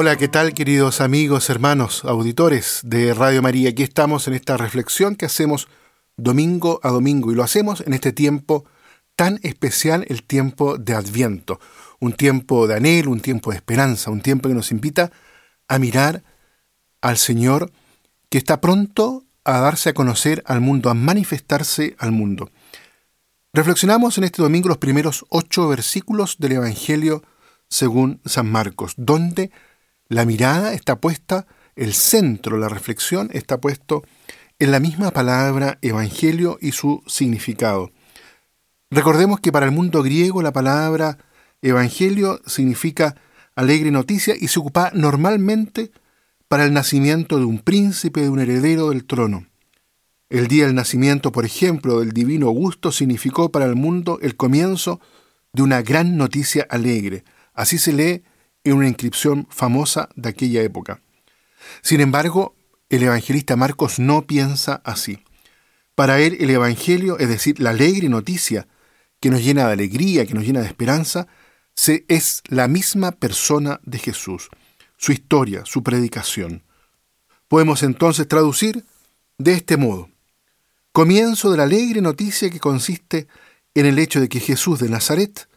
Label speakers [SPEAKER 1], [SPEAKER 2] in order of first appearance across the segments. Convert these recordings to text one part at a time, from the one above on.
[SPEAKER 1] Hola, ¿qué tal queridos amigos, hermanos, auditores de Radio María? Aquí estamos en esta reflexión que hacemos domingo a domingo y lo hacemos en este tiempo tan especial, el tiempo de Adviento, un tiempo de anhelo, un tiempo de esperanza, un tiempo que nos invita a mirar al Señor que está pronto a darse a conocer al mundo, a manifestarse al mundo. Reflexionamos en este domingo los primeros ocho versículos del Evangelio según San Marcos, donde la mirada está puesta, el centro, la reflexión está puesto en la misma palabra evangelio y su significado. Recordemos que para el mundo griego la palabra evangelio significa alegre noticia y se ocupa normalmente para el nacimiento de un príncipe, de un heredero del trono. El día del nacimiento, por ejemplo, del divino Augusto significó para el mundo el comienzo de una gran noticia alegre. Así se lee en una inscripción famosa de aquella época. Sin embargo, el evangelista Marcos no piensa así. Para él el Evangelio, es decir, la alegre noticia que nos llena de alegría, que nos llena de esperanza, se, es la misma persona de Jesús, su historia, su predicación. Podemos entonces traducir de este modo. Comienzo de la alegre noticia que consiste en el hecho de que Jesús de Nazaret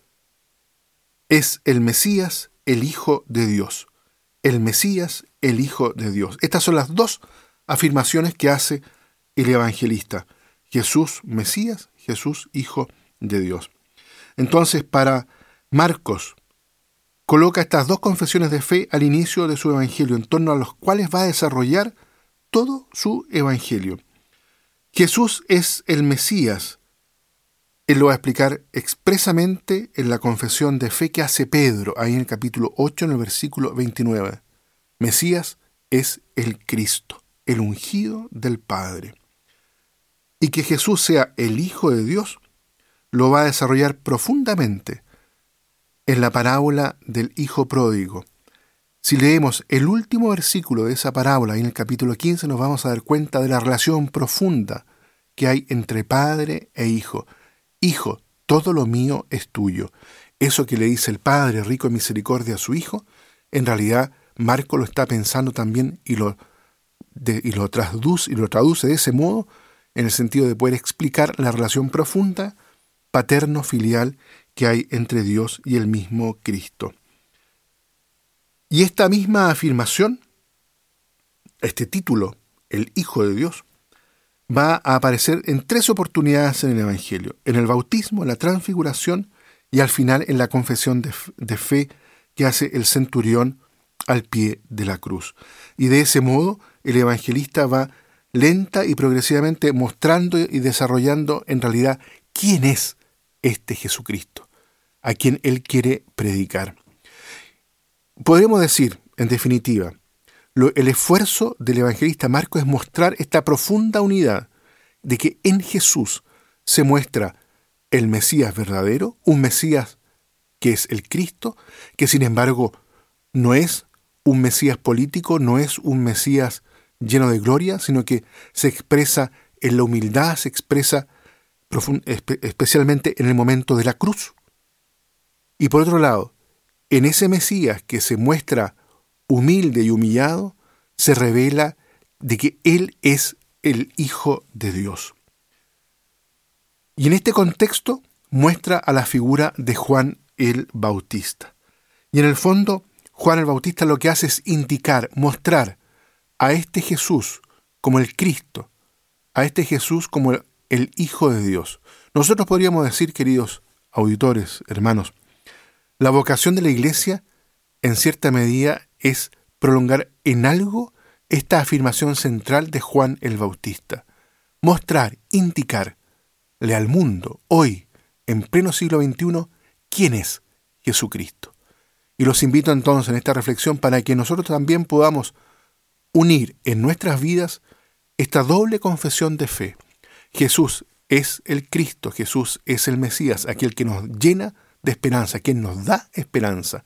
[SPEAKER 1] es el Mesías el Hijo de Dios. El Mesías, el Hijo de Dios. Estas son las dos afirmaciones que hace el evangelista. Jesús, Mesías, Jesús, Hijo de Dios. Entonces, para Marcos, coloca estas dos confesiones de fe al inicio de su evangelio, en torno a los cuales va a desarrollar todo su evangelio. Jesús es el Mesías, él lo va a explicar expresamente en la confesión de fe que hace Pedro, ahí en el capítulo 8, en el versículo 29. Mesías es el Cristo, el ungido del Padre. Y que Jesús sea el Hijo de Dios, lo va a desarrollar profundamente en la parábola del Hijo Pródigo. Si leemos el último versículo de esa parábola, en el capítulo 15, nos vamos a dar cuenta de la relación profunda que hay entre Padre e Hijo Hijo, todo lo mío es tuyo. Eso que le dice el Padre rico en misericordia a su Hijo, en realidad Marco lo está pensando también y lo, y lo, traduce, y lo traduce de ese modo en el sentido de poder explicar la relación profunda paterno-filial que hay entre Dios y el mismo Cristo. Y esta misma afirmación, este título, el Hijo de Dios, va a aparecer en tres oportunidades en el Evangelio, en el bautismo, en la transfiguración y al final en la confesión de, fe que hace el centurión al pie de la cruz. Y de ese modo el evangelista va lenta y progresivamente mostrando y desarrollando en realidad quién es este Jesucristo, a quien él quiere predicar. Podemos decir, en definitiva, el esfuerzo del evangelista Marco es mostrar esta profunda unidad de que en Jesús se muestra el Mesías verdadero, un Mesías que es el Cristo, que sin embargo no es un Mesías político, no es un Mesías lleno de gloria, sino que se expresa en la humildad, se expresa especialmente en el momento de la cruz. Y por otro lado, en ese Mesías que se muestra humilde y humillado, se revela de que Él es el Hijo de Dios. Y en este contexto muestra a la figura de Juan el Bautista. Y en el fondo, Juan el Bautista lo que hace es indicar, mostrar a este Jesús como el Cristo, a este Jesús como el, Hijo de Dios. Nosotros podríamos decir, queridos auditores, hermanos, la vocación de la Iglesia, en cierta medida, es prolongar en algo esta afirmación central de Juan el Bautista. Mostrar, indicarle al mundo, hoy, en pleno siglo XXI, quién es Jesucristo. Y los invito entonces en esta reflexión para que nosotros también podamos unir en nuestras vidas esta doble confesión de fe. Jesús es el Cristo, Jesús es el Mesías, aquel que nos llena de esperanza, quien nos da esperanza,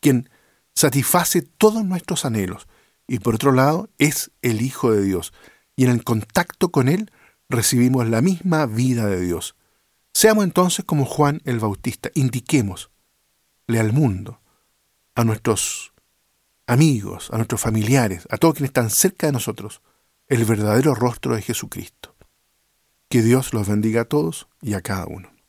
[SPEAKER 1] quien satisface todos nuestros anhelos. Y por otro lado, es el Hijo de Dios. Y en el contacto con Él recibimos la misma vida de Dios. Seamos entonces como Juan el Bautista, indiquémosle al mundo, a nuestros amigos, a nuestros familiares, a todos quienes están cerca de nosotros, el verdadero rostro de Jesucristo. Que Dios los bendiga a todos y a cada uno.